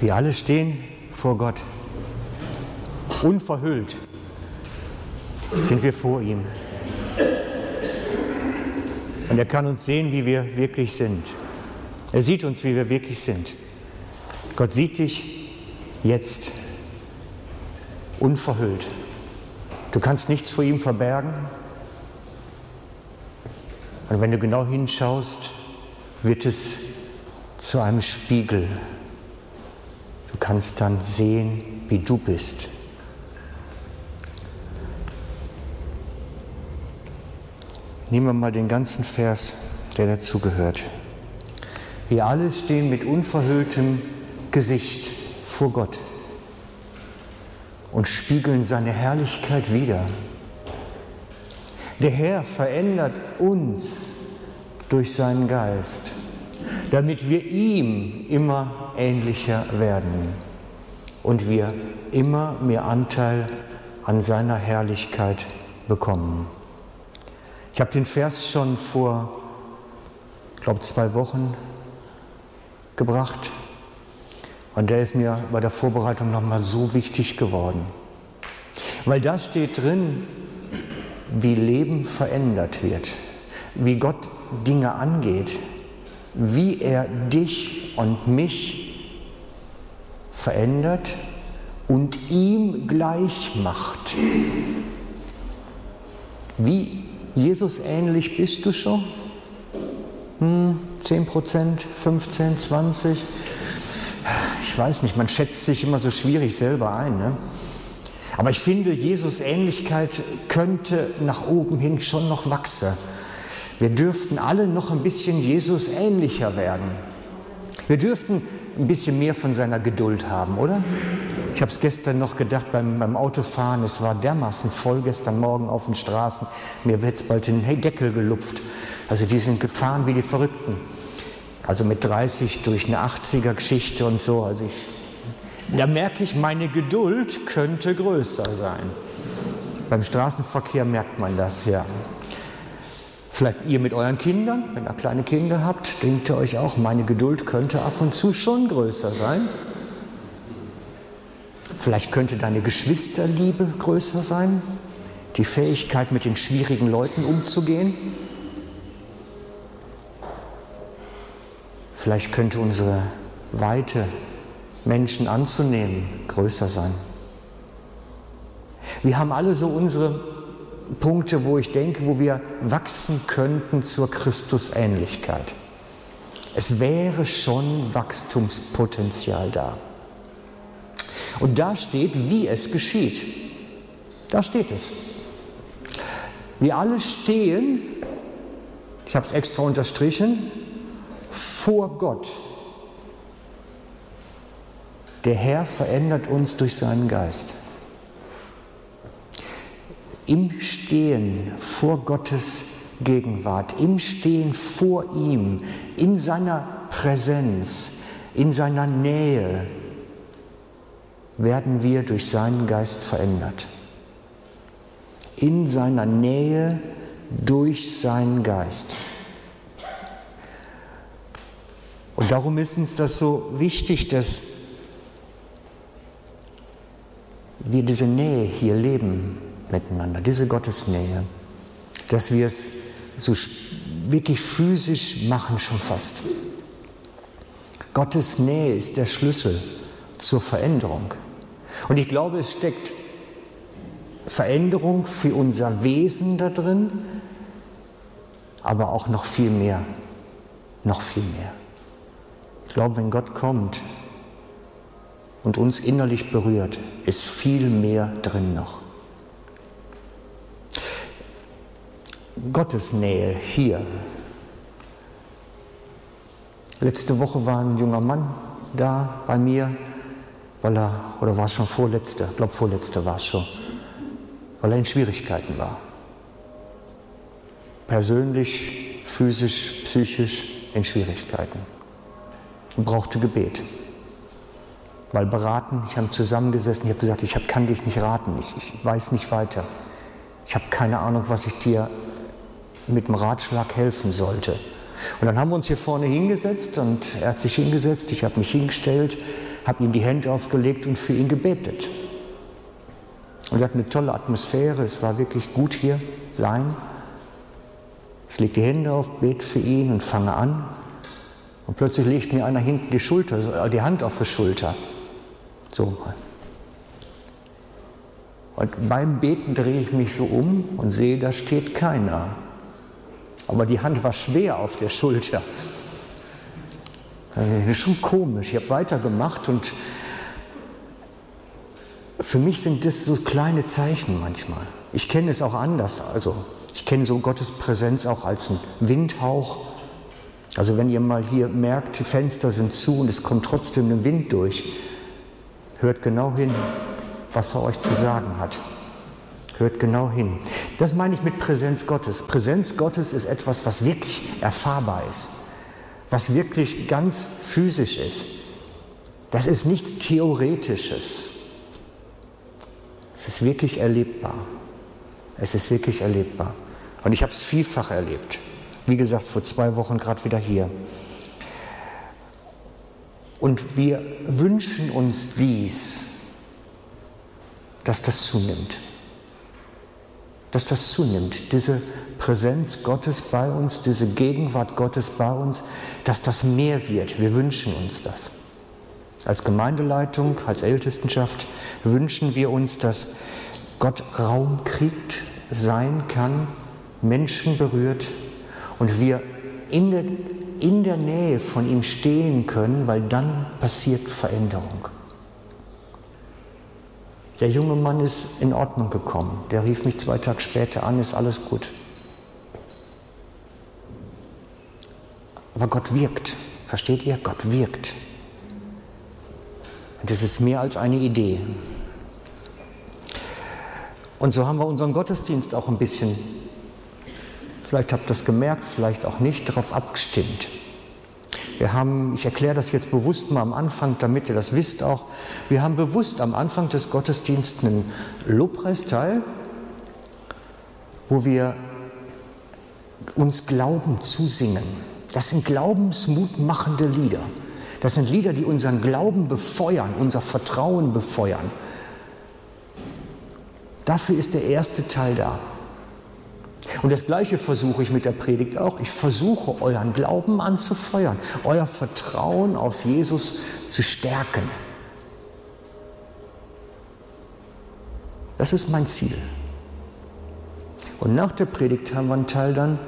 Wir alle stehen vor Gott. Unverhüllt sind wir vor ihm. Und er kann uns sehen, wie wir wirklich sind. Er sieht uns, wie wir wirklich sind. Gott sieht dich jetzt unverhüllt. Du kannst nichts vor ihm verbergen. Und wenn du genau hinschaust, wird es zu einem Spiegel. Du kannst dann sehen, wie du bist. Nehmen wir mal den ganzen Vers, der dazugehört. Wir alle stehen mit unverhülltem Gesicht vor Gott und spiegeln seine Herrlichkeit wider. Der Herr verändert uns durch seinen Geist, damit wir ihm immer ähnlicher werden und wir immer mehr Anteil an seiner Herrlichkeit bekommen. Ich habe den Vers schon vor, ich glaube, zwei Wochen gebracht. Und der ist mir bei der Vorbereitung nochmal so wichtig geworden. Weil da steht drin, wie Leben verändert wird, wie Gott Dinge angeht, wie er dich und mich verändert und ihm gleich macht. Wie Jesus ähnlich bist du schon? Hm, 10 Prozent, 15, 20? Ich weiß nicht, man schätzt sich immer so schwierig selber ein. Ne? Aber ich finde, Jesus Ähnlichkeit könnte nach oben hin schon noch wachsen. Wir dürften alle noch ein bisschen Jesus ähnlicher werden. Wir dürften ein bisschen mehr von seiner Geduld haben, oder? Ich habe es gestern noch gedacht beim, beim, Autofahren, es war dermaßen voll gestern Morgen auf den Straßen. Mir wird es bald den Deckel gelupft. Also die sind gefahren wie die Verrückten. Also mit 30 durch eine 80er Geschichte und so. Also ich, da merke ich, meine Geduld könnte größer sein. Beim Straßenverkehr merkt man das ja. Vielleicht ihr mit euren Kindern, wenn ihr kleine Kinder habt, denkt ihr euch auch, meine Geduld könnte ab und zu schon größer sein. Vielleicht könnte deine Geschwisterliebe größer sein, die Fähigkeit, mit den schwierigen Leuten umzugehen. Vielleicht könnte unsere Weite, Menschen anzunehmen, größer sein. Wir haben alle so unsere Punkte, wo ich denke, wo wir wachsen könnten zur Christusähnlichkeit. Es wäre schon Wachstumspotenzial da. Und da steht, wie es geschieht. Da steht es. Wir alle stehen, ich habe es extra unterstrichen, vor Gott. Der Herr verändert uns durch seinen Geist. Im Stehen vor Gottes Gegenwart, im Stehen vor ihm, in seiner Präsenz, in seiner Nähe, werden wir durch seinen Geist verändert. In seiner Nähe durch seinen Geist. Und darum ist uns das so wichtig, dass wir diese Nähe hier leben miteinander, diese Gottesnähe, dass wir es so wirklich physisch machen schon fast. Gottes Nähe ist der Schlüssel zur Veränderung. Und ich glaube, es steckt Veränderung für unser Wesen da drin, aber auch noch viel mehr, noch viel mehr. Ich glaube, wenn Gott kommt und uns innerlich berührt, ist viel mehr drin noch. Gottes Nähe hier. Letzte Woche war ein junger Mann da bei mir, weil er, oder war es schon vorletzte, ich glaube vorletzte war es schon, weil er in Schwierigkeiten war. Persönlich, physisch, psychisch in Schwierigkeiten. Und brauchte Gebet. Weil beraten, ich habe zusammengesessen, ich habe gesagt, ich kann dich nicht raten, ich, ich weiß nicht weiter. Ich habe keine Ahnung, was ich dir mit dem Ratschlag helfen sollte. Und dann haben wir uns hier vorne hingesetzt und er hat sich hingesetzt, ich habe mich hingestellt, habe ihm die Hände aufgelegt und für ihn gebetet. Und wir hatten eine tolle Atmosphäre, es war wirklich gut hier sein. Ich lege die Hände auf, bete für ihn und fange an. Und plötzlich legt mir einer hinten die Schulter, die Hand auf die Schulter. So. Und beim Beten drehe ich mich so um und sehe, da steht keiner. Aber die Hand war schwer auf der Schulter. Das ist schon komisch. Ich habe weitergemacht und für mich sind das so kleine Zeichen manchmal. Ich kenne es auch anders. Also ich kenne so Gottes Präsenz auch als einen Windhauch. Also wenn ihr mal hier merkt, die Fenster sind zu und es kommt trotzdem ein Wind durch, hört genau hin, was er euch zu sagen hat. Hört genau hin. Das meine ich mit Präsenz Gottes. Präsenz Gottes ist etwas, was wirklich erfahrbar ist, was wirklich ganz physisch ist. Das ist nichts Theoretisches. Es ist wirklich erlebbar. Es ist wirklich erlebbar. Und ich habe es vielfach erlebt. Wie gesagt, vor zwei Wochen gerade wieder hier. Und wir wünschen uns dies, dass das zunimmt. Dass das zunimmt, diese Präsenz Gottes bei uns, diese Gegenwart Gottes bei uns, dass das mehr wird. Wir wünschen uns das. Als Gemeindeleitung, als Ältestenschaft wünschen wir uns, dass Gott Raum kriegt, sein kann, Menschen berührt und wir in der, in der Nähe von ihm stehen können, weil dann passiert Veränderung. Der junge Mann ist in Ordnung gekommen. Der rief mich zwei Tage später an, ist alles gut. Aber Gott wirkt. Versteht ihr? Gott wirkt. Und das ist mehr als eine Idee. Und so haben wir unseren Gottesdienst auch ein bisschen, vielleicht habt ihr das gemerkt, vielleicht auch nicht, darauf abgestimmt. Wir haben, ich erkläre das jetzt bewusst mal am Anfang, damit ihr das wisst auch, wir haben bewusst am Anfang des Gottesdienstes einen Lobpreisteil, wo wir uns Glauben zusingen. Das sind glaubensmutmachende Lieder. Das sind Lieder, die unseren Glauben befeuern, unser Vertrauen befeuern. Dafür ist der erste Teil da. Und das Gleiche versuche ich mit der Predigt auch. Ich versuche euren Glauben anzufeuern, euer Vertrauen auf Jesus zu stärken. Das ist mein Ziel. Und nach der Predigt haben wir einen Teil dann,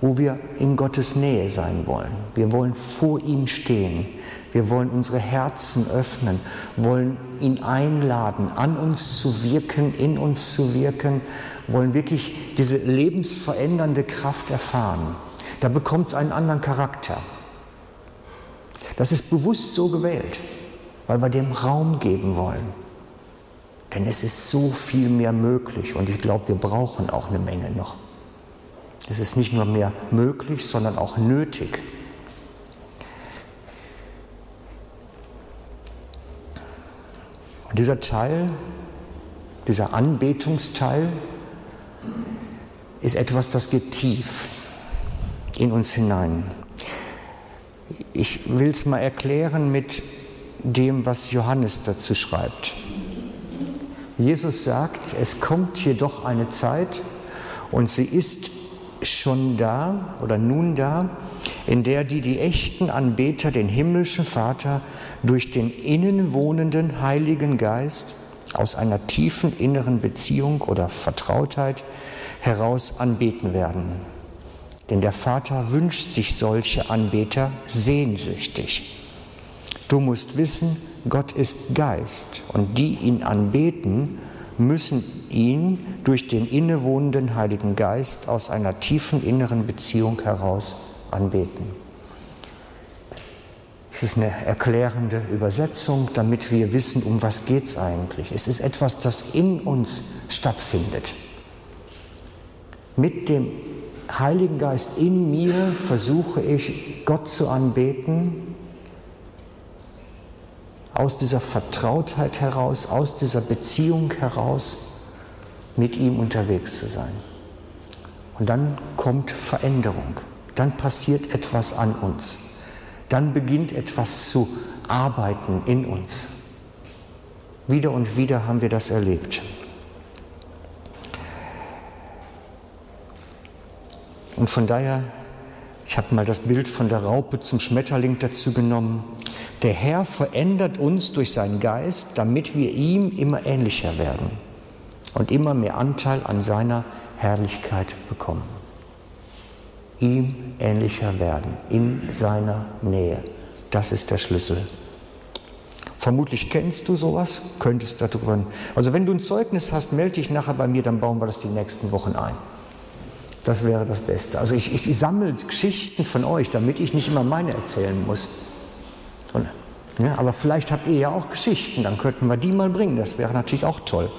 wo wir in Gottes Nähe sein wollen. Wir wollen vor ihm stehen. Wir wollen unsere Herzen öffnen, wollen ihn einladen, an uns zu wirken, in uns zu wirken, wollen wirklich diese lebensverändernde Kraft erfahren. Da bekommt es einen anderen Charakter. Das ist bewusst so gewählt, weil wir dem Raum geben wollen. Denn es ist so viel mehr möglich und ich glaube, wir brauchen auch eine Menge noch. Es ist nicht nur mehr möglich, sondern auch nötig. Und dieser Teil, dieser Anbetungsteil, ist etwas, das geht tief in uns hinein. Ich will es mal erklären mit dem, was Johannes dazu schreibt. Jesus sagt, es kommt jedoch eine Zeit und sie ist schon da oder nun da, in der die, die echten Anbeter den himmlischen Vater durch den innen wohnenden Heiligen Geist aus einer tiefen inneren Beziehung oder Vertrautheit heraus anbeten werden. Denn der Vater wünscht sich solche Anbeter sehnsüchtig. Du musst wissen, Gott ist Geist und die ihn anbeten, müssen ihn durch den innewohnenden Heiligen Geist aus einer tiefen inneren Beziehung heraus anbeten. Es ist eine erklärende Übersetzung, damit wir wissen, um was geht es eigentlich. Es ist etwas, das in uns stattfindet. Mit dem Heiligen Geist in mir versuche ich, Gott zu anbeten, aus dieser Vertrautheit heraus, aus dieser Beziehung heraus mit ihm unterwegs zu sein. Und dann kommt Veränderung. Dann passiert etwas an uns. Dann beginnt etwas zu arbeiten in uns. Wieder und wieder haben wir das erlebt. Und von daher, ich habe mal das Bild von der Raupe zum Schmetterling dazu genommen. Der Herr verändert uns durch seinen Geist, damit wir ihm immer ähnlicher werden und immer mehr Anteil an seiner Herrlichkeit bekommen. Ihm ähnlicher werden, in seiner Nähe. Das ist der Schlüssel. Vermutlich kennst du sowas, könntest darüber. Also wenn du ein Zeugnis hast, melde dich nachher bei mir, dann bauen wir das die nächsten Wochen ein. Das wäre das Beste. Also ich, ich sammle Geschichten von euch, damit ich nicht immer meine erzählen muss. Ja, aber vielleicht habt ihr ja auch Geschichten, dann könnten wir die mal bringen. Das wäre natürlich auch toll.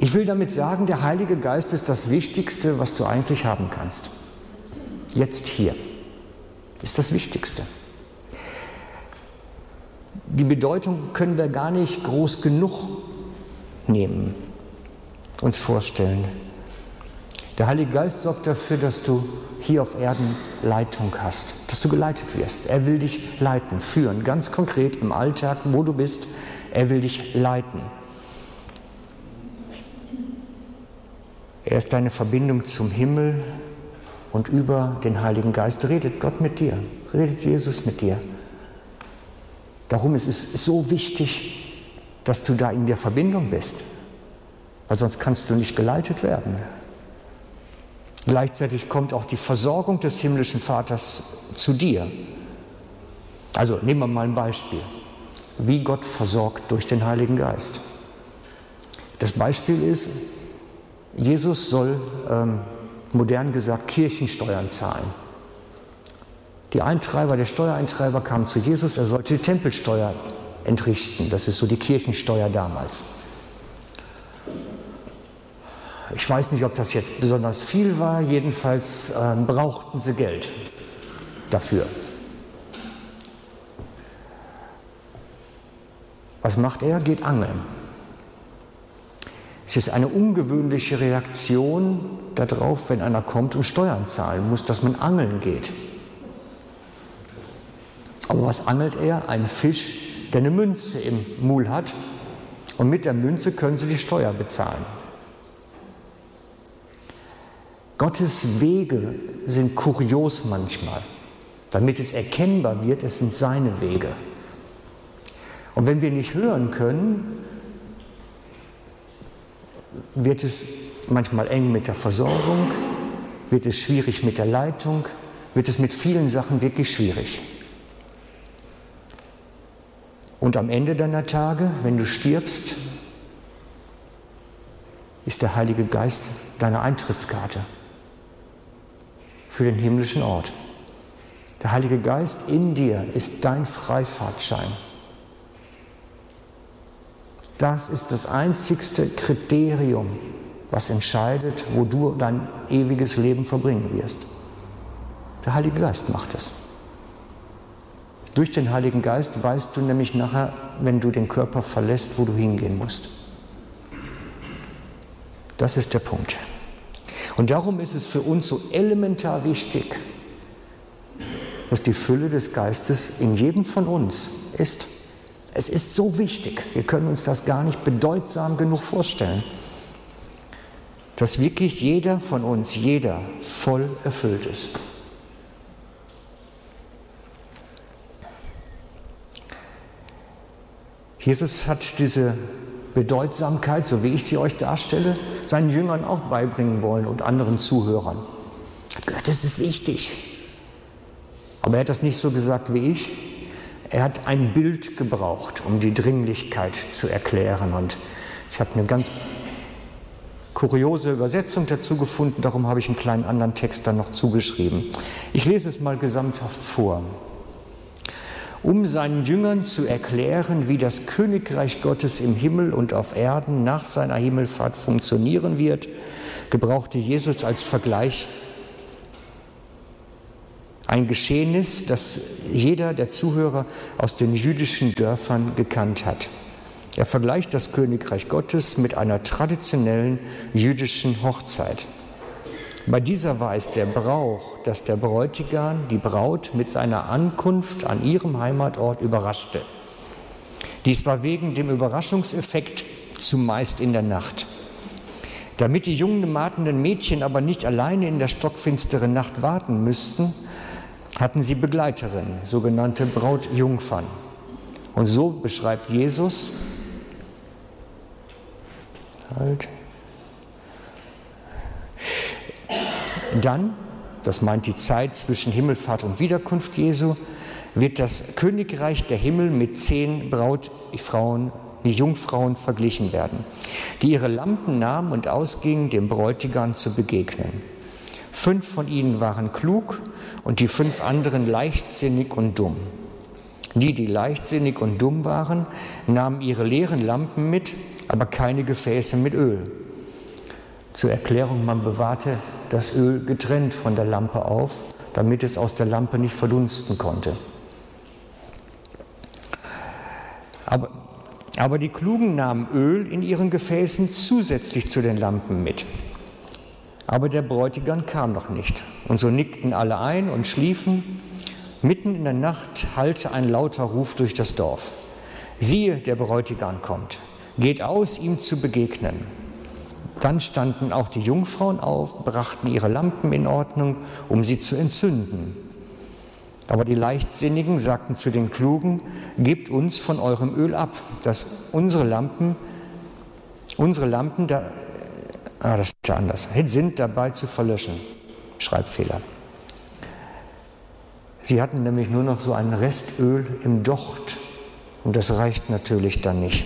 Ich will damit sagen, der Heilige Geist ist das Wichtigste, was du eigentlich haben kannst. Jetzt hier ist das Wichtigste. Die Bedeutung können wir gar nicht groß genug nehmen, uns vorstellen. Der Heilige Geist sorgt dafür, dass du hier auf Erden Leitung hast, dass du geleitet wirst. Er will dich leiten, führen, ganz konkret im Alltag, wo du bist. Er will dich leiten. Er ist deine Verbindung zum Himmel und über den Heiligen Geist redet Gott mit dir, redet Jesus mit dir. Darum ist es so wichtig, dass du da in der Verbindung bist, weil sonst kannst du nicht geleitet werden. Gleichzeitig kommt auch die Versorgung des himmlischen Vaters zu dir. Also nehmen wir mal ein Beispiel, wie Gott versorgt durch den Heiligen Geist. Das Beispiel ist, Jesus soll, ähm, modern gesagt, Kirchensteuern zahlen. Die Eintreiber, der Steuereintreiber kam zu Jesus, er sollte die Tempelsteuer entrichten. Das ist so die Kirchensteuer damals. Ich weiß nicht, ob das jetzt besonders viel war, jedenfalls äh, brauchten sie Geld dafür. Was macht er? Geht angeln. Es ist eine ungewöhnliche Reaktion darauf, wenn einer kommt und Steuern zahlen muss, dass man angeln geht. Aber was angelt er? Ein Fisch, der eine Münze im Mul hat. Und mit der Münze können Sie die Steuer bezahlen. Gottes Wege sind kurios manchmal. Damit es erkennbar wird, es sind seine Wege. Und wenn wir nicht hören können, wird es manchmal eng mit der Versorgung, wird es schwierig mit der Leitung, wird es mit vielen Sachen wirklich schwierig. Und am Ende deiner Tage, wenn du stirbst, ist der Heilige Geist deine Eintrittskarte für den himmlischen Ort. Der Heilige Geist in dir ist dein Freifahrtschein. Das ist das einzigste Kriterium, was entscheidet, wo du dein ewiges Leben verbringen wirst. Der Heilige Geist macht es. Durch den Heiligen Geist weißt du nämlich nachher, wenn du den Körper verlässt, wo du hingehen musst. Das ist der Punkt. Und darum ist es für uns so elementar wichtig, dass die Fülle des Geistes in jedem von uns ist. Es ist so wichtig, wir können uns das gar nicht bedeutsam genug vorstellen, dass wirklich jeder von uns, jeder voll erfüllt ist. Jesus hat diese Bedeutsamkeit, so wie ich sie euch darstelle, seinen Jüngern auch beibringen wollen und anderen Zuhörern. Er hat gesagt, das ist wichtig. Aber er hat das nicht so gesagt wie ich, er hat ein Bild gebraucht, um die Dringlichkeit zu erklären. Und ich habe eine ganz kuriose Übersetzung dazu gefunden, darum habe ich einen kleinen anderen Text dann noch zugeschrieben. Ich lese es mal gesamthaft vor. Um seinen Jüngern zu erklären, wie das Königreich Gottes im Himmel und auf Erden nach seiner Himmelfahrt funktionieren wird, gebrauchte Jesus als Vergleich ein Geschehnis, das jeder der Zuhörer aus den jüdischen Dörfern gekannt hat. Er vergleicht das Königreich Gottes mit einer traditionellen jüdischen Hochzeit. Bei dieser war es der Brauch, dass der Bräutigam die Braut mit seiner Ankunft an ihrem Heimatort überraschte. Dies war wegen dem Überraschungseffekt zumeist in der Nacht. Damit die jungen matenden Mädchen aber nicht alleine in der stockfinsteren Nacht warten müssten, hatten sie Begleiterinnen, sogenannte Brautjungfern. Und so beschreibt Jesus, halt, dann, das meint die Zeit zwischen Himmelfahrt und Wiederkunft Jesu, wird das Königreich der Himmel mit zehn Brautfrauen, die Jungfrauen verglichen werden, die ihre Lampen nahmen und ausgingen, dem Bräutigam zu begegnen. Fünf von ihnen waren klug und die fünf anderen leichtsinnig und dumm. Die, die leichtsinnig und dumm waren, nahmen ihre leeren Lampen mit, aber keine Gefäße mit Öl. Zur Erklärung, man bewahrte das Öl getrennt von der Lampe auf, damit es aus der Lampe nicht verdunsten konnte. Aber, aber die Klugen nahmen Öl in ihren Gefäßen zusätzlich zu den Lampen mit. Aber der Bräutigam kam noch nicht. Und so nickten alle ein und schliefen. Mitten in der Nacht hallte ein lauter Ruf durch das Dorf. Siehe, der Bräutigam kommt. Geht aus, ihm zu begegnen. Dann standen auch die Jungfrauen auf, brachten ihre Lampen in Ordnung, um sie zu entzünden. Aber die Leichtsinnigen sagten zu den Klugen, gebt uns von eurem Öl ab, dass unsere Lampen, unsere Lampen, da, ah, das ist ja anders, sind dabei zu verlöschen. Schreibfehler. Sie hatten nämlich nur noch so ein Restöl im Docht und das reicht natürlich dann nicht.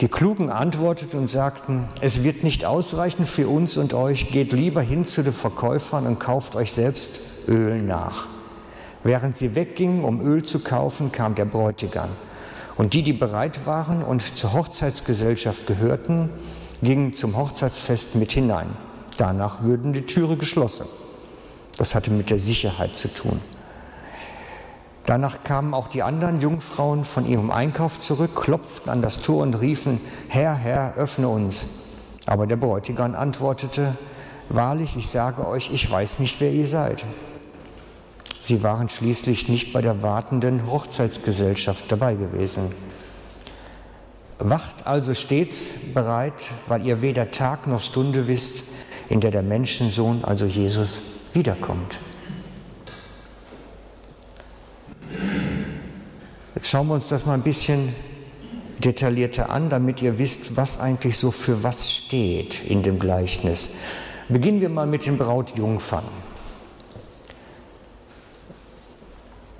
Die Klugen antworteten und sagten, es wird nicht ausreichen für uns und euch, geht lieber hin zu den Verkäufern und kauft euch selbst Öl nach. Während sie weggingen, um Öl zu kaufen, kam der Bräutigam. Und die, die bereit waren und zur Hochzeitsgesellschaft gehörten, gingen zum Hochzeitsfest mit hinein. Danach würden die Türe geschlossen. Das hatte mit der Sicherheit zu tun. Danach kamen auch die anderen Jungfrauen von ihrem Einkauf zurück, klopften an das Tor und riefen, Herr, Herr, öffne uns. Aber der Bräutigam antwortete, Wahrlich, ich sage euch, ich weiß nicht, wer ihr seid. Sie waren schließlich nicht bei der wartenden Hochzeitsgesellschaft dabei gewesen. Wacht also stets bereit, weil ihr weder Tag noch Stunde wisst, in der der Menschensohn, also Jesus, wiederkommt. Jetzt schauen wir uns das mal ein bisschen detaillierter an, damit ihr wisst, was eigentlich so für was steht in dem Gleichnis. Beginnen wir mal mit den Brautjungfern.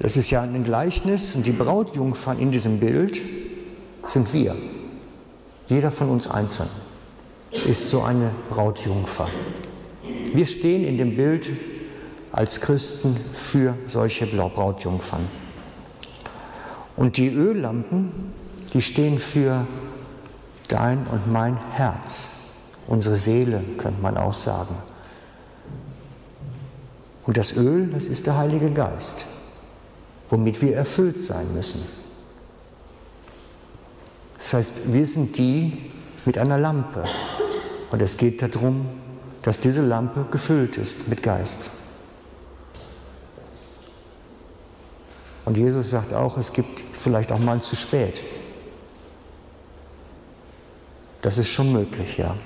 Das ist ja ein Gleichnis und die Brautjungfern in diesem Bild sind wir. Jeder von uns einzeln ist so eine Brautjungfer. Wir stehen in dem Bild als Christen für solche Brautjungfern. Und die Öllampen, die stehen für dein und mein Herz, unsere Seele, könnte man auch sagen. Und das Öl, das ist der Heilige Geist, womit wir erfüllt sein müssen. Das heißt, wir sind die mit einer Lampe. Und es geht darum, dass diese Lampe gefüllt ist mit Geist. Und Jesus sagt auch, es gibt vielleicht auch mal zu spät. Das ist schon möglich, ja.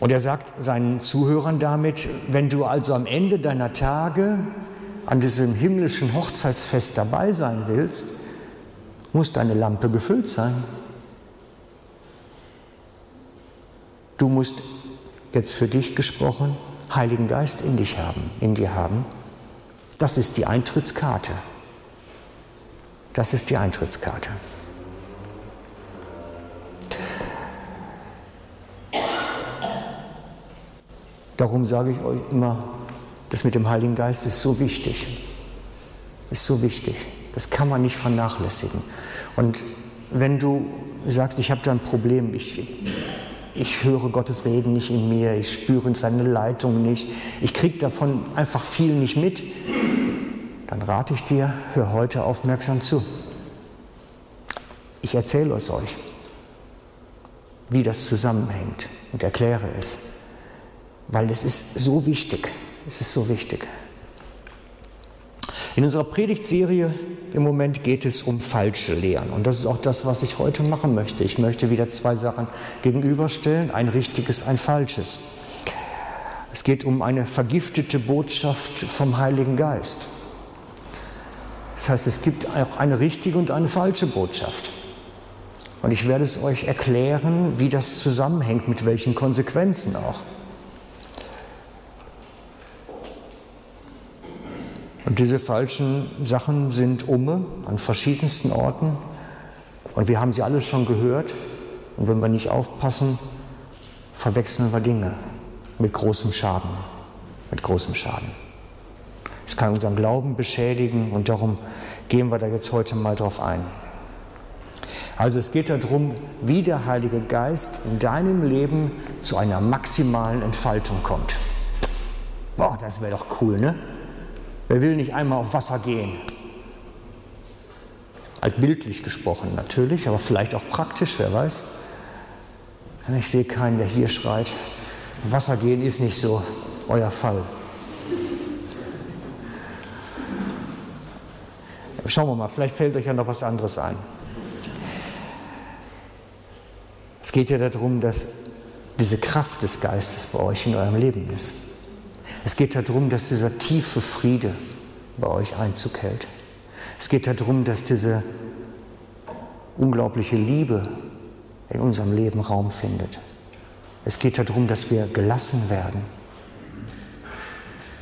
Und er sagt seinen Zuhörern damit, wenn du also am Ende deiner Tage an diesem himmlischen Hochzeitsfest dabei sein willst, muss deine Lampe gefüllt sein. Du musst jetzt für dich gesprochen Heiligen Geist in dich haben, in dir haben. Das ist die Eintrittskarte. Das ist die Eintrittskarte. Darum sage ich euch immer, das mit dem Heiligen Geist ist so wichtig. Ist so wichtig. Das kann man nicht vernachlässigen. Und wenn du sagst, ich habe da ein Problem, ich, ich höre Gottes Reden nicht in mir, ich spüre seine Leitung nicht, ich kriege davon einfach viel nicht mit, dann rate ich dir, hör heute aufmerksam zu. Ich erzähle es euch. wie das zusammenhängt und erkläre es, weil es ist so wichtig. Es ist so wichtig. In unserer Predigtserie im Moment geht es um falsche Lehren. Und das ist auch das, was ich heute machen möchte. Ich möchte wieder zwei Sachen gegenüberstellen, ein richtiges, ein falsches. Es geht um eine vergiftete Botschaft vom Heiligen Geist. Das heißt, es gibt auch eine richtige und eine falsche Botschaft. Und ich werde es euch erklären, wie das zusammenhängt, mit welchen Konsequenzen auch. Und diese falschen Sachen sind umme an verschiedensten Orten. Und wir haben sie alle schon gehört. Und wenn wir nicht aufpassen, verwechseln wir Dinge mit großem Schaden. Mit großem Schaden. Es kann unseren Glauben beschädigen und darum gehen wir da jetzt heute mal drauf ein. Also es geht darum, wie der Heilige Geist in deinem Leben zu einer maximalen Entfaltung kommt. Boah, das wäre doch cool, ne? Wer will nicht einmal auf Wasser gehen? Altbildlich gesprochen natürlich, aber vielleicht auch praktisch, wer weiß. Ich sehe keinen, der hier schreit. Wasser gehen ist nicht so euer Fall. Schauen wir mal, vielleicht fällt euch ja noch was anderes ein. Es geht ja darum, dass diese Kraft des Geistes bei euch in eurem Leben ist. Es geht darum, dass dieser tiefe Friede bei euch Einzug hält. Es geht darum, dass diese unglaubliche Liebe in unserem Leben Raum findet. Es geht darum, dass wir gelassen werden.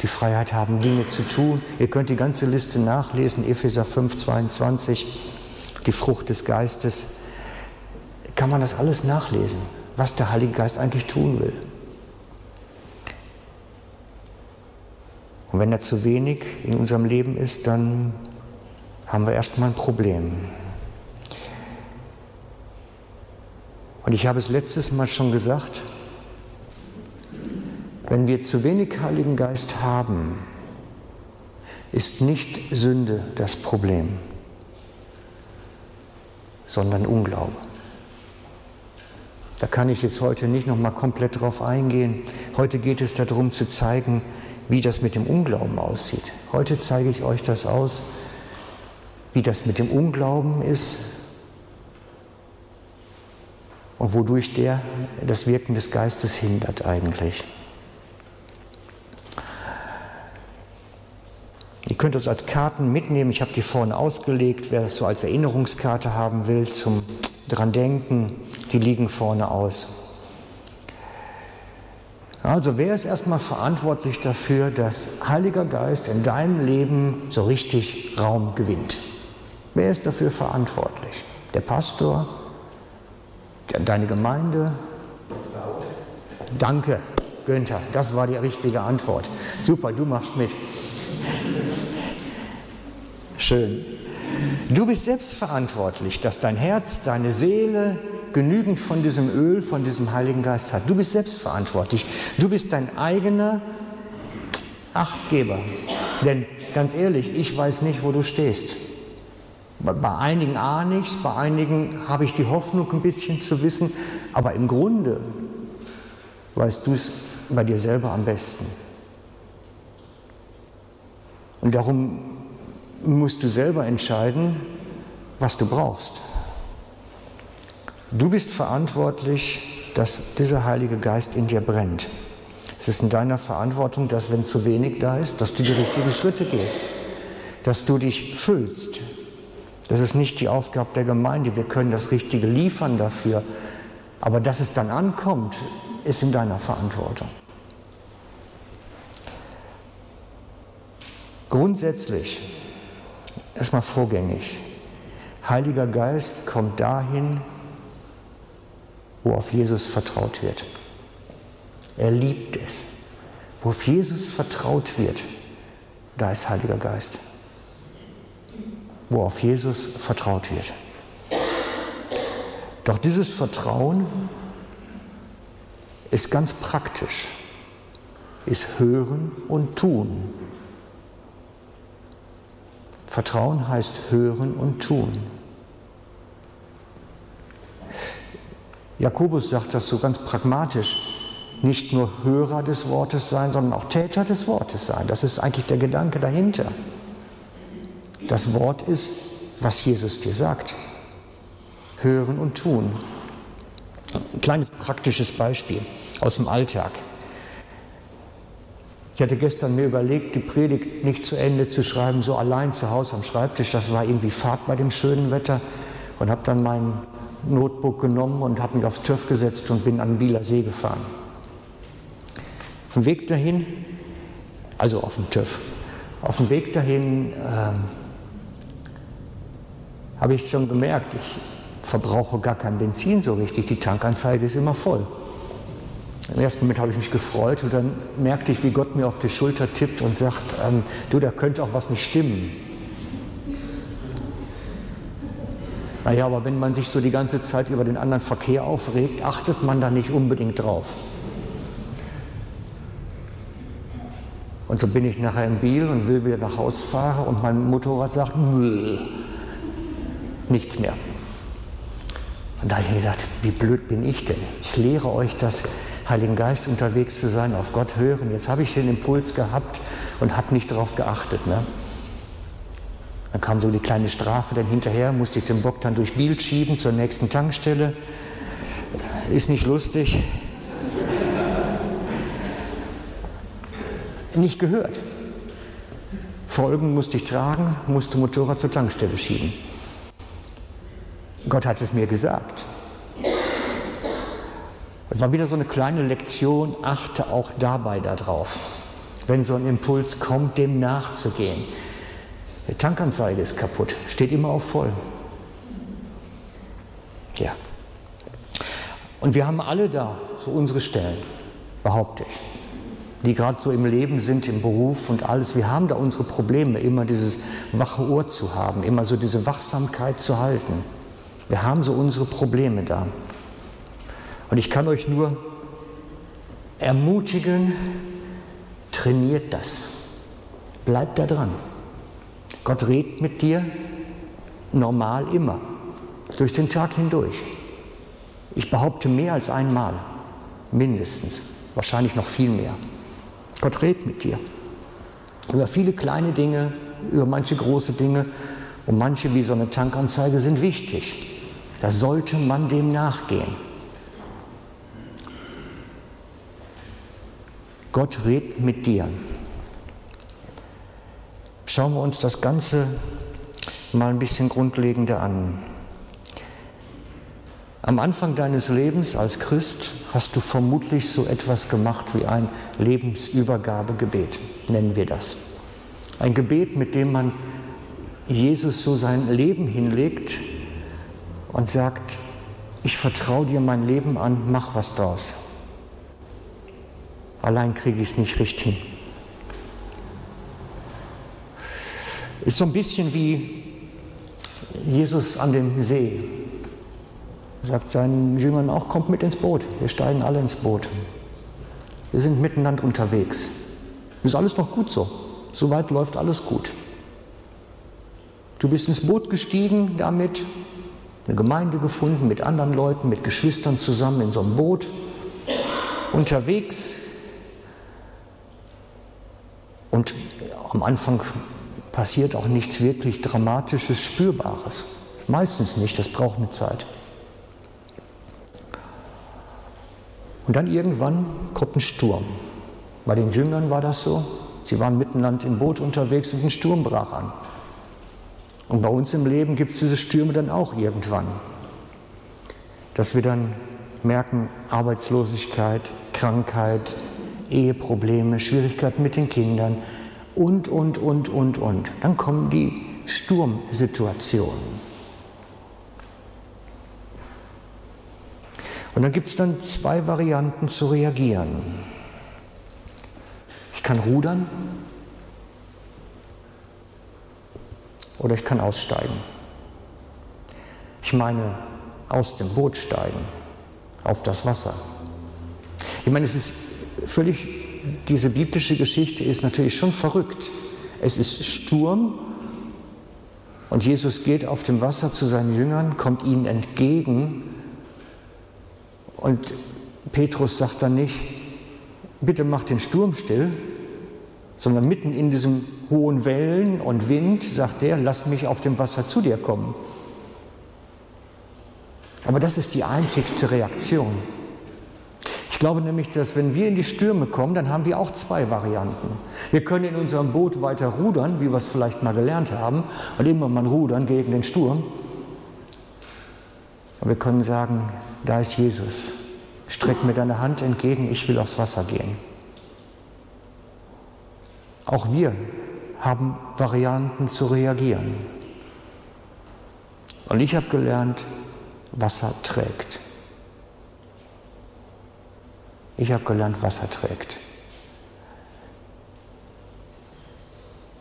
Die Freiheit haben, Dinge zu tun. Ihr könnt die ganze Liste nachlesen, Epheser 5, 22, die Frucht des Geistes. Kann man das alles nachlesen, was der Heilige Geist eigentlich tun will. Und wenn er zu wenig in unserem Leben ist, dann haben wir erstmal ein Problem. Und ich habe es letztes Mal schon gesagt, wenn wir zu wenig Heiligen Geist haben, ist nicht Sünde das Problem, sondern Unglaube. Da kann ich jetzt heute nicht noch mal komplett drauf eingehen. Heute geht es darum zu zeigen, wie das mit dem Unglauben aussieht. Heute zeige ich euch das aus, wie das mit dem Unglauben ist und wodurch der das Wirken des Geistes hindert eigentlich. Ihr könnt das als Karten mitnehmen. Ich habe die vorne ausgelegt. Wer das so als Erinnerungskarte haben will, zum dran denken, die liegen vorne aus. Also wer ist erstmal verantwortlich dafür, dass Heiliger Geist in deinem Leben so richtig Raum gewinnt? Wer ist dafür verantwortlich? Der Pastor? Deine Gemeinde? Danke, Günther, das war die richtige Antwort. Super, du machst mit. Schön. Du bist selbst verantwortlich, dass dein Herz, deine Seele, genügend von diesem Öl, von diesem Heiligen Geist hat. Du bist selbstverantwortlich. Du bist dein eigener Achtgeber. Denn ganz ehrlich, ich weiß nicht, wo du stehst. Bei einigen ahne ich bei einigen habe ich die Hoffnung, ein bisschen zu wissen, aber im Grunde weißt du es bei dir selber am besten. Und darum musst du selber entscheiden, was du brauchst. Du bist verantwortlich, dass dieser Heilige Geist in dir brennt. Es ist in deiner Verantwortung, dass wenn zu wenig da ist, dass du die richtigen Schritte gehst, dass du dich füllst. Das ist nicht die Aufgabe der Gemeinde. Wir können das Richtige liefern dafür. Aber dass es dann ankommt, ist in deiner Verantwortung. Grundsätzlich, erstmal vorgängig, Heiliger Geist kommt dahin, wo auf Jesus vertraut wird. Er liebt es. Wo auf Jesus vertraut wird, da ist Heiliger Geist. Wo auf Jesus vertraut wird. Doch dieses Vertrauen ist ganz praktisch, ist hören und tun. Vertrauen heißt hören und tun. Jakobus sagt das so ganz pragmatisch. Nicht nur Hörer des Wortes sein, sondern auch Täter des Wortes sein. Das ist eigentlich der Gedanke dahinter. Das Wort ist, was Jesus dir sagt. Hören und tun. Ein kleines praktisches Beispiel aus dem Alltag. Ich hatte gestern mir überlegt, die Predigt nicht zu Ende zu schreiben, so allein zu Hause am Schreibtisch. Das war irgendwie Fahrt bei dem schönen Wetter und habe dann mein Notebook genommen und habe mich aufs TÜV gesetzt und bin an den Bieler See gefahren. Auf dem Weg dahin, also auf dem TÜV, auf dem Weg dahin ähm, habe ich schon gemerkt, ich verbrauche gar kein Benzin so richtig. Die Tankanzeige ist immer voll. Im ersten Moment habe ich mich gefreut und dann merkte ich, wie Gott mir auf die Schulter tippt und sagt, ähm, du, da könnte auch was nicht stimmen. Naja, aber wenn man sich so die ganze Zeit über den anderen Verkehr aufregt, achtet man da nicht unbedingt drauf. Und so bin ich nachher im Biel und will wieder nach Hause fahren und mein Motorrad sagt, nichts mehr. Und da habe ich gedacht, wie blöd bin ich denn? Ich lehre euch das Heiligen Geist unterwegs zu sein, auf Gott hören. Jetzt habe ich den Impuls gehabt und habe nicht darauf geachtet. Ne? Dann kam so die kleine Strafe dann hinterher, musste ich den Bock dann durch Bild schieben zur nächsten Tankstelle. Ist nicht lustig. Nicht gehört. Folgen musste ich tragen, musste Motorrad zur Tankstelle schieben. Gott hat es mir gesagt. Es war wieder so eine kleine Lektion, achte auch dabei darauf, wenn so ein Impuls kommt, dem nachzugehen. Die Tankanzeige ist kaputt, steht immer auf voll. Ja. Und wir haben alle da so unsere Stellen, behaupte ich, die gerade so im Leben sind, im Beruf und alles. Wir haben da unsere Probleme, immer dieses wache Ohr zu haben, immer so diese Wachsamkeit zu halten. Wir haben so unsere Probleme da. Und ich kann euch nur ermutigen, trainiert das. Bleibt da dran. Gott redet mit dir normal immer, durch den Tag hindurch. Ich behaupte mehr als einmal, mindestens, wahrscheinlich noch viel mehr. Gott redet mit dir. Über viele kleine Dinge, über manche große Dinge und manche wie so eine Tankanzeige sind wichtig. Da sollte man dem nachgehen. Gott redet mit dir. Schauen wir uns das Ganze mal ein bisschen grundlegender an. Am Anfang deines Lebens als Christ hast du vermutlich so etwas gemacht wie ein Lebensübergabegebet, nennen wir das. Ein Gebet, mit dem man Jesus so sein Leben hinlegt und sagt, ich vertraue dir mein Leben an, mach was draus. Allein kriege ich es nicht richtig hin. Ist so ein bisschen wie Jesus an dem See. Er sagt seinen Jüngern auch, kommt mit ins Boot. Wir steigen alle ins Boot. Wir sind miteinander unterwegs. Ist alles noch gut so. Soweit läuft alles gut. Du bist ins Boot gestiegen damit, eine Gemeinde gefunden mit anderen Leuten, mit Geschwistern zusammen in so einem Boot, unterwegs, und am Anfang passiert auch nichts wirklich Dramatisches, Spürbares. Meistens nicht, das braucht eine Zeit. Und dann irgendwann kommt ein Sturm. Bei den Jüngern war das so. Sie waren miteinander im Boot unterwegs und ein Sturm brach an. Und bei uns im Leben gibt es diese Stürme dann auch irgendwann. Dass wir dann merken, Arbeitslosigkeit, Krankheit, Eheprobleme, Schwierigkeiten mit den Kindern und, und, und, und, und. Dann kommen die Sturmsituationen. Und dann gibt es dann zwei Varianten zu reagieren. Ich kann rudern oder ich kann aussteigen. Ich meine, aus dem Boot steigen auf das Wasser. Ich meine, es ist völlig, diese biblische Geschichte ist natürlich schon verrückt. Es ist Sturm und Jesus geht auf dem Wasser zu seinen Jüngern, kommt ihnen entgegen Und Petrus sagt dann nicht, bitte mach den Sturm still, sondern mitten in diesem hohen Wellen und Wind sagt er, lass mich auf dem Wasser zu dir kommen. Aber das ist die einzigste Reaktion. Ich glaube nämlich, dass wenn wir in die Stürme kommen, dann haben wir auch zwei Varianten. Wir können in unserem Boot weiter rudern, wie wir es vielleicht mal gelernt haben, und immer mal rudern gegen den Sturm. Aber wir können sagen, da ist Jesus. Streck mir deine Hand entgegen, ich will aufs Wasser gehen. Auch wir haben Varianten zu reagieren. Und ich habe gelernt, Wasser trägt. Ich habe gelernt, Wasser trägt.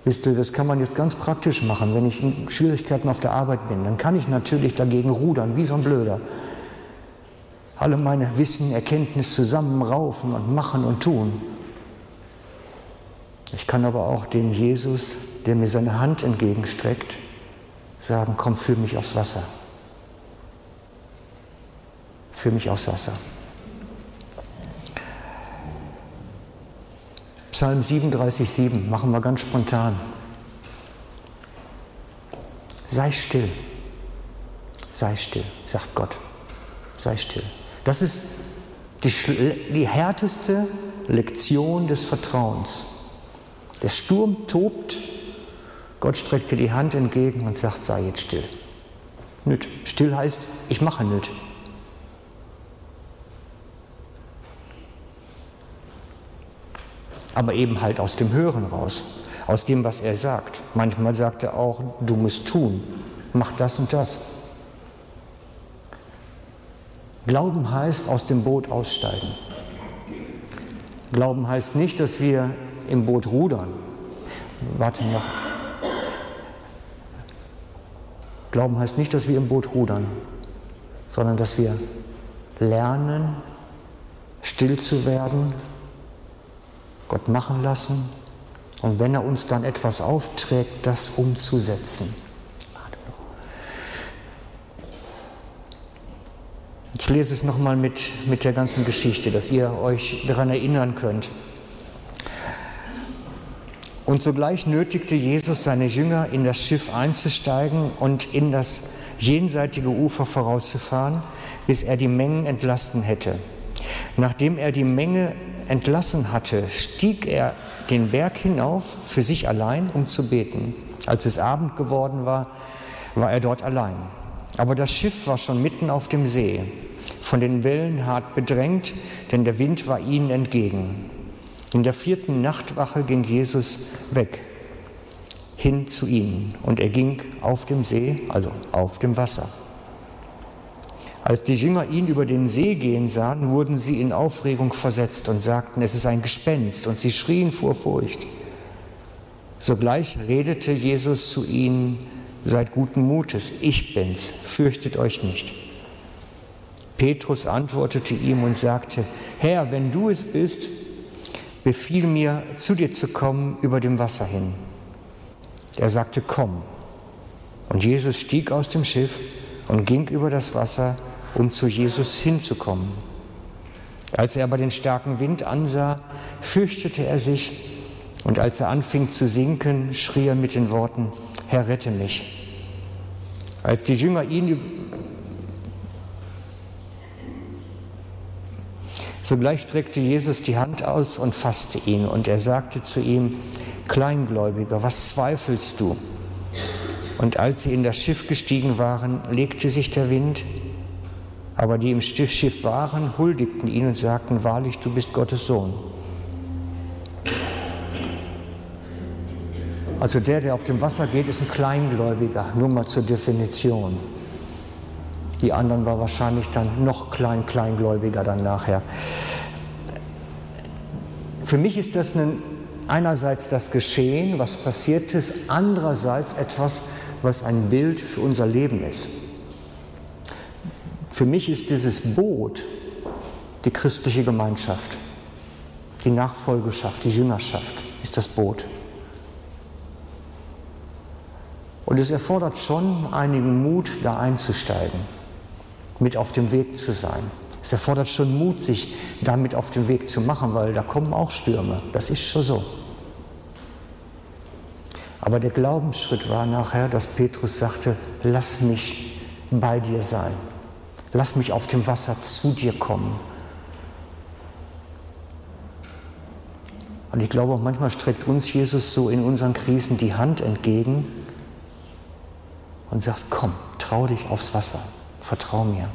Wisst ihr, das kann man jetzt ganz praktisch machen. Wenn ich in Schwierigkeiten auf der Arbeit bin, dann kann ich natürlich dagegen rudern, wie so ein Blöder. Alle meine Wissen, Erkenntnis zusammenraufen und machen und tun. Ich kann aber auch den Jesus, der mir seine Hand entgegenstreckt, sagen, komm, führ mich aufs Wasser. Führ mich aufs Wasser. Psalm 37,7 machen wir ganz spontan. Sei still, sei still, sagt Gott, sei still. Das ist die, die härteste Lektion des Vertrauens. Der Sturm tobt, Gott streckt dir die Hand entgegen und sagt, sei jetzt still. Nüt. Still heißt, ich mache nüt. Aber eben halt aus dem Hören raus, aus dem, was er sagt. Manchmal sagt er auch, du musst tun, mach das und das. Glauben heißt aus dem Boot aussteigen. Glauben heißt nicht, dass wir im Boot rudern. Warte noch. Glauben heißt nicht, dass wir im Boot rudern, sondern dass wir lernen, still zu werden Gott machen lassen und wenn er uns dann etwas aufträgt, das umzusetzen. Ich lese es nochmal mit, mit der ganzen Geschichte, dass ihr euch daran erinnern könnt. Und sogleich nötigte Jesus seine Jünger, in das Schiff einzusteigen und in das jenseitige Ufer vorauszufahren, bis er die Mengen entlasten hätte. Nachdem er die Menge entlassen hatte, stieg er den Berg hinauf für sich allein, um zu beten. Als es Abend geworden war, war er dort allein. Aber das Schiff war schon mitten auf dem See, von den Wellen hart bedrängt, denn der Wind war ihnen entgegen. In der vierten Nachtwache ging Jesus weg, hin zu ihnen, und er ging auf dem See, also auf dem Wasser. Als die Jünger ihn über den See gehen sahen, wurden sie in Aufregung versetzt und sagten, es ist ein Gespenst, und sie schrien vor Furcht. Sogleich redete Jesus zu ihnen, seid guten Mutes, ich bin's, fürchtet euch nicht. Petrus antwortete ihm und sagte, Herr, wenn du es bist, befiehl mir, zu dir zu kommen über dem Wasser hin. Er sagte, komm. Und Jesus stieg aus dem Schiff und ging über das Wasser, um zu Jesus hinzukommen. Als er aber den starken Wind ansah, fürchtete er sich und als er anfing zu sinken, schrie er mit den Worten, Herr, rette mich. Als die Jünger ihn Sogleich streckte Jesus die Hand aus und fasste ihn und er sagte zu ihm, Kleingläubiger, was zweifelst du? Und als sie in das Schiff gestiegen waren, legte sich der Wind aber die im Schiff waren, huldigten ihn und sagten, wahrlich, du bist Gottes Sohn. Also der, der auf dem Wasser geht, ist ein Kleingläubiger, nur mal zur Definition. Die anderen war wahrscheinlich dann noch klein, Kleingläubiger dann nachher. Für mich ist das ein, einerseits das Geschehen, was passiert ist, andererseits etwas, was ein Bild für unser Leben ist. Für mich ist dieses Boot die christliche Gemeinschaft, die Nachfolgeschaft, die Jüngerschaft ist das Boot. Und es erfordert schon einigen Mut, da einzusteigen, mit auf dem Weg zu sein, Es erfordert schon Mut, sich damit auf den Weg zu machen, weil da kommen auch Stürme. Das ist schon so. Aber der Glaubensschritt war nachher, dass Petrus sagte, lass mich bei dir sein. Lass mich auf dem Wasser zu dir kommen. Und ich glaube, manchmal streckt uns Jesus so in unseren Krisen die Hand entgegen und sagt, komm, trau dich aufs Wasser, vertrau mir.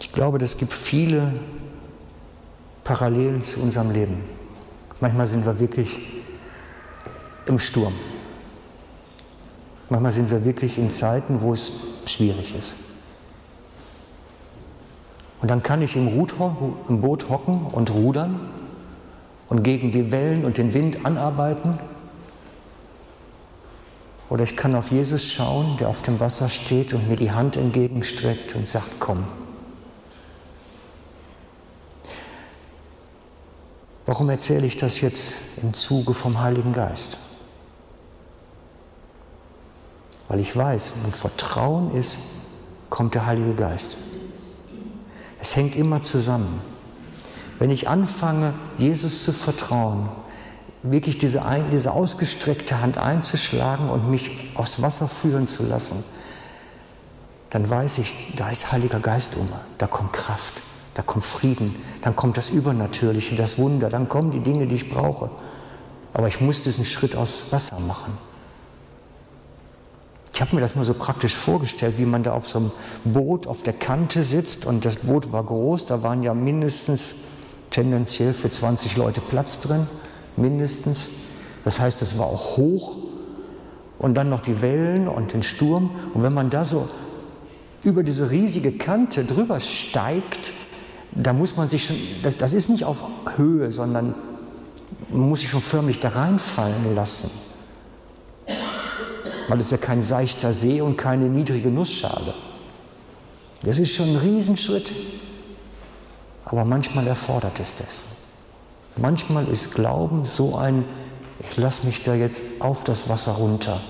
Ich glaube, es gibt viele Parallelen zu unserem Leben. Manchmal sind wir wirklich im Sturm. Manchmal sind wir wirklich in Zeiten, wo es schwierig ist. Und dann kann ich im, im Boot hocken und rudern und gegen die Wellen und den Wind anarbeiten. Oder ich kann auf Jesus schauen, der auf dem Wasser steht und mir die Hand entgegenstreckt und sagt, komm, Warum erzähle ich das jetzt im Zuge vom Heiligen Geist? Weil ich weiß, wo Vertrauen ist, kommt der Heilige Geist. Es hängt immer zusammen. Wenn ich anfange, Jesus zu vertrauen, wirklich diese, diese ausgestreckte Hand einzuschlagen und mich aufs Wasser führen zu lassen, dann weiß ich, da ist Heiliger Geist um, da kommt Kraft. Da kommt Frieden, dann kommt das Übernatürliche, das Wunder, dann kommen die Dinge, die ich brauche. Aber ich muss diesen Schritt aus Wasser machen. Ich habe mir das mal so praktisch vorgestellt, wie man da auf so einem Boot auf der Kante sitzt und das Boot war groß, da waren ja mindestens tendenziell für 20 Leute Platz drin, mindestens. Das heißt, es war auch hoch und dann noch die Wellen und den Sturm. Und wenn man da so über diese riesige Kante drüber steigt, da muss man sich schon, das, das ist nicht auf Höhe, sondern man muss sich schon förmlich da reinfallen lassen. Weil es ja kein seichter See und keine niedrige Nussschale. Das ist schon ein Riesenschritt. Aber manchmal erfordert es das. Manchmal ist Glauben so ein, ich lasse mich da jetzt auf das Wasser runter.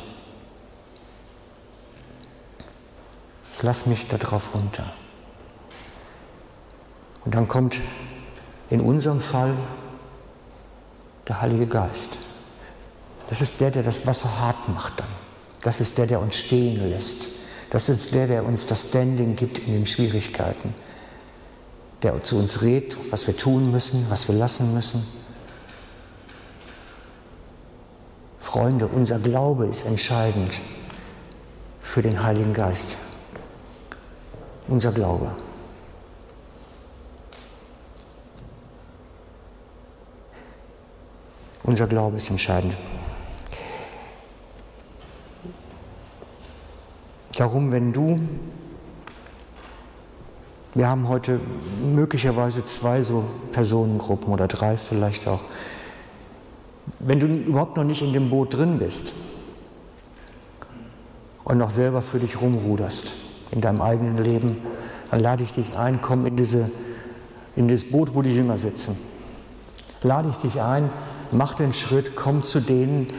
Ich lasse mich da drauf runter. Und dann kommt in unserem Fall der Heilige Geist. Das ist der, der das Wasser hart macht dann. Das ist der, der uns stehen lässt. Das ist der, der uns das Standing gibt in den Schwierigkeiten. Der zu uns redet, was wir tun müssen, was wir lassen müssen. Freunde, unser Glaube ist entscheidend für den Heiligen Geist. Unser Glaube. Unser Glaube ist entscheidend. Darum, wenn du, wir haben heute möglicherweise zwei so Personengruppen oder drei vielleicht auch, wenn du überhaupt noch nicht in dem Boot drin bist und noch selber für dich rumruderst in deinem eigenen Leben, dann lade ich dich ein, komm in, diese, in das Boot, wo die Jünger sitzen. Lade ich dich ein, mach den Schritt, komm zu denen,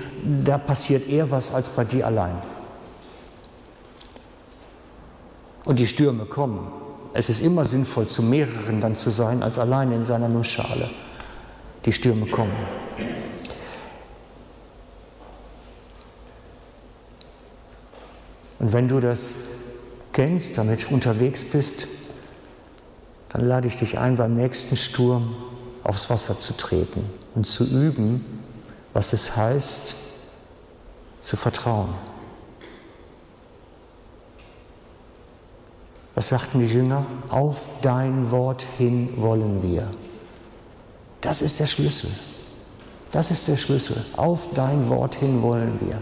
da passiert eher was als bei dir allein. Und die Stürme kommen. Es ist immer sinnvoll, zu mehreren dann zu sein, als allein in seiner Nussschale. Die Stürme kommen. Und wenn du das kennst, damit unterwegs bist, dann lade ich dich ein, beim nächsten Sturm aufs Wasser zu treten und zu üben, was es heißt, zu vertrauen. Was sagten die Jünger? Auf dein Wort hin wollen wir. Das ist der Schlüssel. Das ist der Schlüssel. Auf dein Wort hin wollen wir.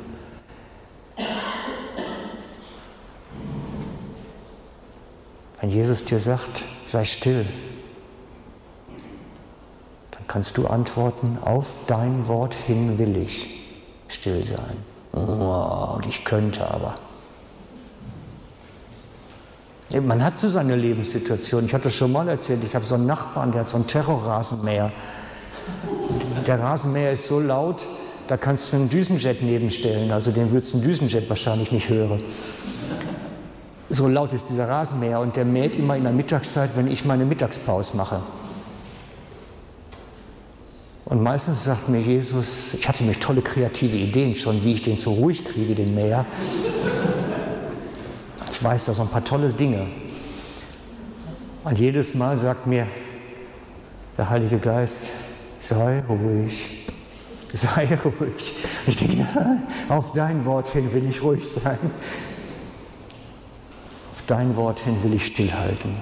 Wenn Jesus dir sagt, sei still, kannst du antworten, auf dein Wort hin will ich still sein. Oh, und ich könnte aber. Man hat so seine Lebenssituation. Ich hatte das schon mal erzählt, ich habe so einen Nachbarn, der hat so einen Terrorrasenmäher. Der Rasenmäher ist so laut, Da kannst du einen Düsenjet nebenstellen, also den würdest du einen Düsenjet wahrscheinlich nicht hören. So laut ist dieser Rasenmäher und der mäht immer in der Mittagszeit, wenn ich meine Mittagspause mache. Und meistens sagt mir Jesus, ich hatte nämlich tolle kreative Ideen schon, wie ich den so ruhig kriege, den Mäher. Ich weiß da so ein paar tolle Dinge. Und jedes Mal sagt mir der Heilige Geist, sei ruhig, sei ruhig. Ich denke, auf dein Wort hin will ich ruhig sein. Auf dein Wort hin will ich stillhalten.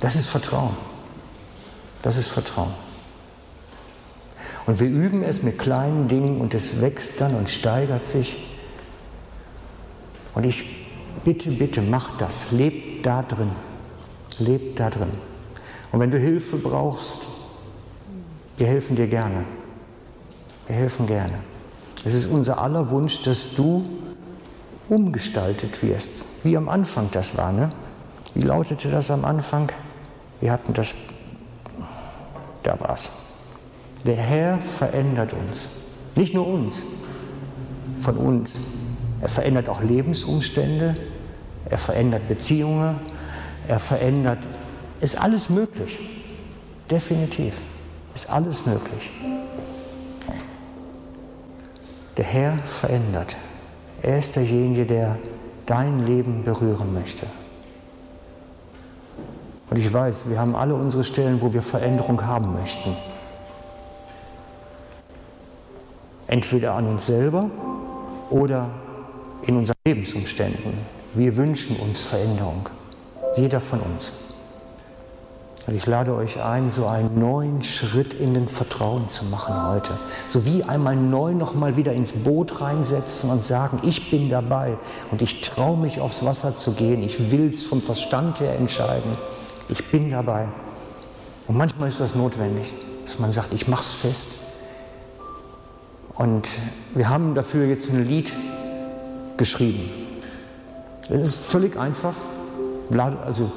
Das ist Vertrauen. Das ist Vertrauen. Und wir üben es mit kleinen Dingen und es wächst dann und steigert sich. Und ich bitte, bitte, mach das, leb da drin, leb da drin. Und wenn du Hilfe brauchst, wir helfen dir gerne. Wir helfen gerne. Es ist unser aller Wunsch, dass du umgestaltet wirst, wie am Anfang das war. Ne? Wie lautete das am Anfang? Wir hatten das, da war es. Der Herr verändert uns. Nicht nur uns, von uns. Er verändert auch Lebensumstände, er verändert Beziehungen, er verändert, ist alles möglich. Definitiv, ist alles möglich. Der Herr verändert. Er ist derjenige, der dein Leben berühren möchte. Und ich weiß, wir haben alle unsere Stellen, wo wir Veränderung haben möchten. Entweder an uns selber oder in unseren Lebensumständen. Wir wünschen uns Veränderung, jeder von uns. Und ich lade euch ein, so einen neuen Schritt in den Vertrauen zu machen heute. So wie einmal neu nochmal wieder ins Boot reinsetzen und sagen, ich bin dabei und ich traue mich aufs Wasser zu gehen. Ich will es vom Verstand her entscheiden. Ich bin dabei. Und manchmal ist das notwendig, dass man sagt, ich mache es fest. Und wir haben dafür jetzt ein Lied geschrieben. Es ist völlig einfach. Vlado, also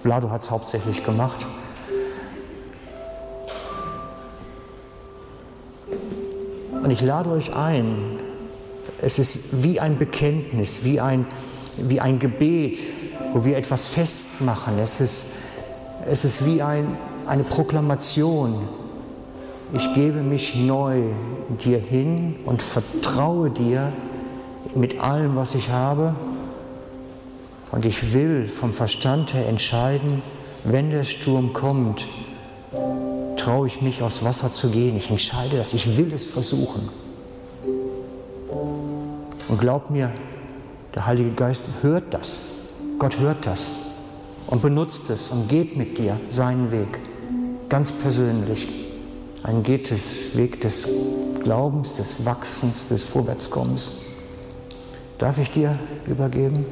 Vlado hat es hauptsächlich gemacht. Und ich lade euch ein, es ist wie ein Bekenntnis, wie ein, wie ein Gebet, wo wir etwas festmachen. Es ist, es ist wie ein, eine Proklamation, ich gebe mich neu dir hin und vertraue dir mit allem, was ich habe. Und ich will vom Verstand her entscheiden, wenn der Sturm kommt, traue ich mich aufs Wasser zu gehen. Ich entscheide das, ich will es versuchen. Und glaub mir, der Heilige Geist hört das. Gott hört das und benutzt es und geht mit dir seinen Weg, ganz persönlich ein Getes, Weg des Glaubens, des Wachsens, des Vorwärtskommens. Darf ich dir übergeben?